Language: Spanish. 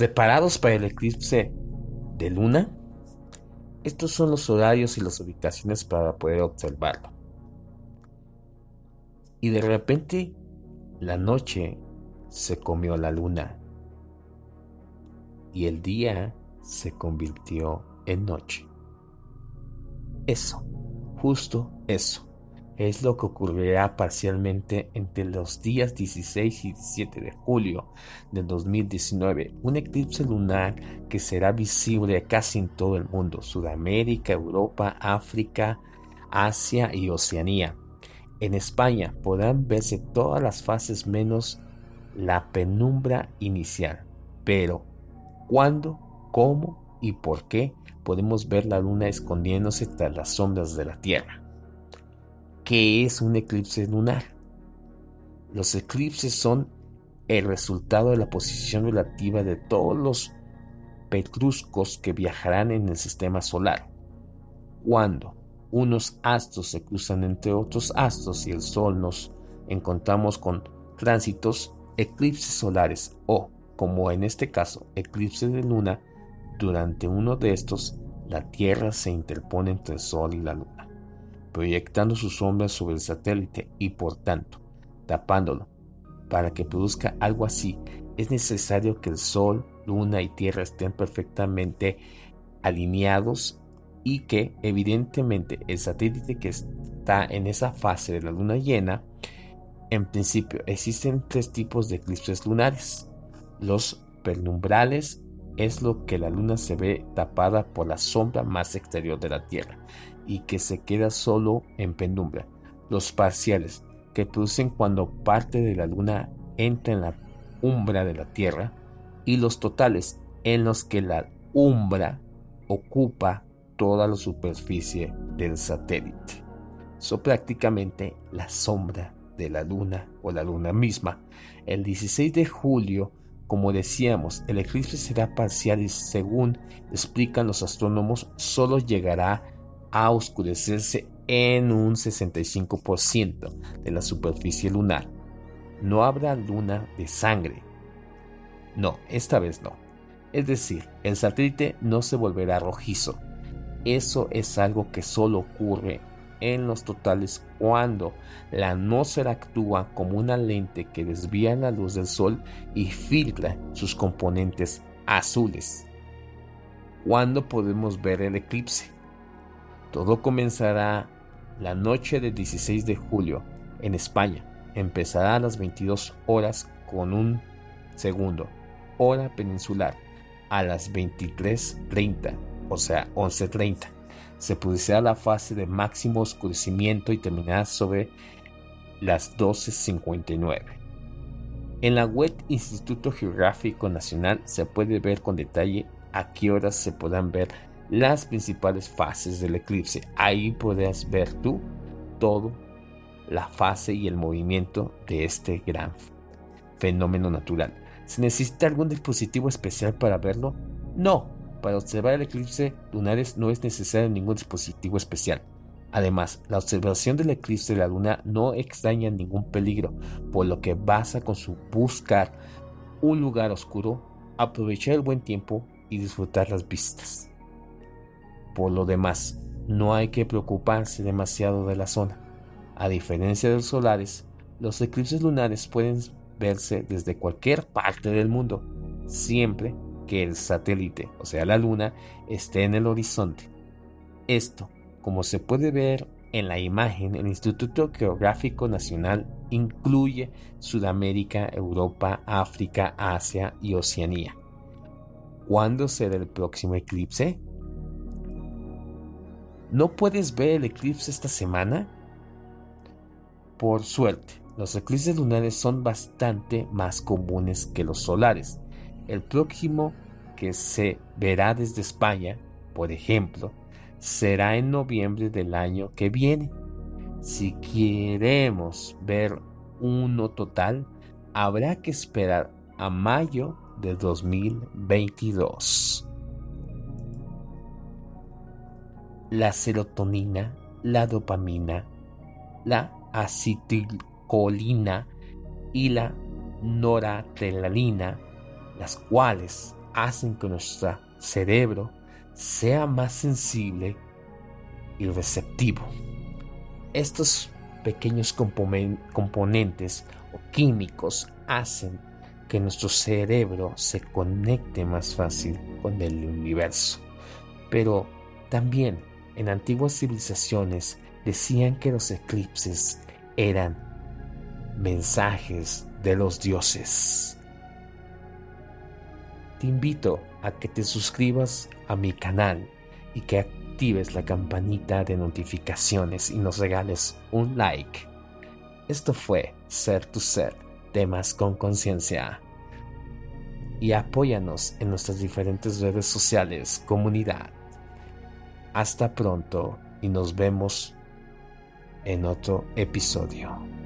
¿Preparados para el eclipse de luna? Estos son los horarios y las ubicaciones para poder observarlo. Y de repente la noche se comió la luna y el día se convirtió en noche. Eso, justo eso, es lo que ocurrirá parcialmente entre los días 16 y 17 de julio de 2019, un eclipse lunar que será visible casi en todo el mundo, Sudamérica, Europa, África, Asia y Oceanía. En España podrán verse todas las fases menos la penumbra inicial, pero ¿cuándo, cómo y por qué podemos ver la luna escondiéndose tras las sombras de la Tierra. ¿Qué es un eclipse lunar? Los eclipses son el resultado de la posición relativa de todos los petruscos que viajarán en el sistema solar. Cuando unos astros se cruzan entre otros astros y el Sol nos encontramos con tránsitos, eclipses solares o, como en este caso, eclipse de luna, durante uno de estos, la Tierra se interpone entre el Sol y la Luna, proyectando sus sombras sobre el satélite y por tanto, tapándolo. Para que produzca algo así, es necesario que el Sol, Luna y Tierra estén perfectamente alineados y que evidentemente el satélite que está en esa fase de la luna llena, en principio existen tres tipos de eclipses lunares, los penumbrales es lo que la luna se ve tapada por la sombra más exterior de la Tierra y que se queda solo en penumbra. Los parciales, que producen cuando parte de la luna entra en la umbra de la Tierra, y los totales, en los que la umbra ocupa toda la superficie del satélite. Son prácticamente la sombra de la luna o la luna misma. El 16 de julio como decíamos, el eclipse será parcial y según explican los astrónomos, solo llegará a oscurecerse en un 65% de la superficie lunar. No habrá luna de sangre. No, esta vez no. Es decir, el satélite no se volverá rojizo. Eso es algo que solo ocurre en los totales cuando la atmósfera actúa como una lente que desvía la luz del sol y filtra sus componentes azules. ¿Cuándo podemos ver el eclipse? Todo comenzará la noche del 16 de julio en España. Empezará a las 22 horas con un segundo, hora peninsular, a las 23.30, o sea, 11.30 se producirá la fase de máximo oscurecimiento y terminará sobre las 12.59. En la web Instituto Geográfico Nacional se puede ver con detalle a qué horas se podrán ver las principales fases del eclipse. Ahí podrás ver tú todo la fase y el movimiento de este gran fenómeno natural. ¿Se necesita algún dispositivo especial para verlo? No, para observar el eclipse lunares no es necesario ningún dispositivo especial. Además, la observación del eclipse de la luna no extraña ningún peligro, por lo que basta con su buscar un lugar oscuro, aprovechar el buen tiempo y disfrutar las vistas. Por lo demás, no hay que preocuparse demasiado de la zona. A diferencia de los solares, los eclipses lunares pueden verse desde cualquier parte del mundo, siempre que el satélite, o sea la luna, esté en el horizonte. Esto, como se puede ver en la imagen, el Instituto Geográfico Nacional incluye Sudamérica, Europa, África, Asia y Oceanía. ¿Cuándo será el próximo eclipse? ¿No puedes ver el eclipse esta semana? Por suerte, los eclipses lunares son bastante más comunes que los solares. El próximo que se verá desde España, por ejemplo, será en noviembre del año que viene. Si queremos ver uno total, habrá que esperar a mayo de 2022. La serotonina, la dopamina, la acetilcolina y la noradrenalina las cuales hacen que nuestro cerebro sea más sensible y receptivo. Estos pequeños componentes o químicos hacen que nuestro cerebro se conecte más fácil con el universo. Pero también en antiguas civilizaciones decían que los eclipses eran mensajes de los dioses. Te invito a que te suscribas a mi canal y que actives la campanita de notificaciones y nos regales un like. Esto fue Ser tu Ser, temas con conciencia. Y apóyanos en nuestras diferentes redes sociales, comunidad. Hasta pronto y nos vemos en otro episodio.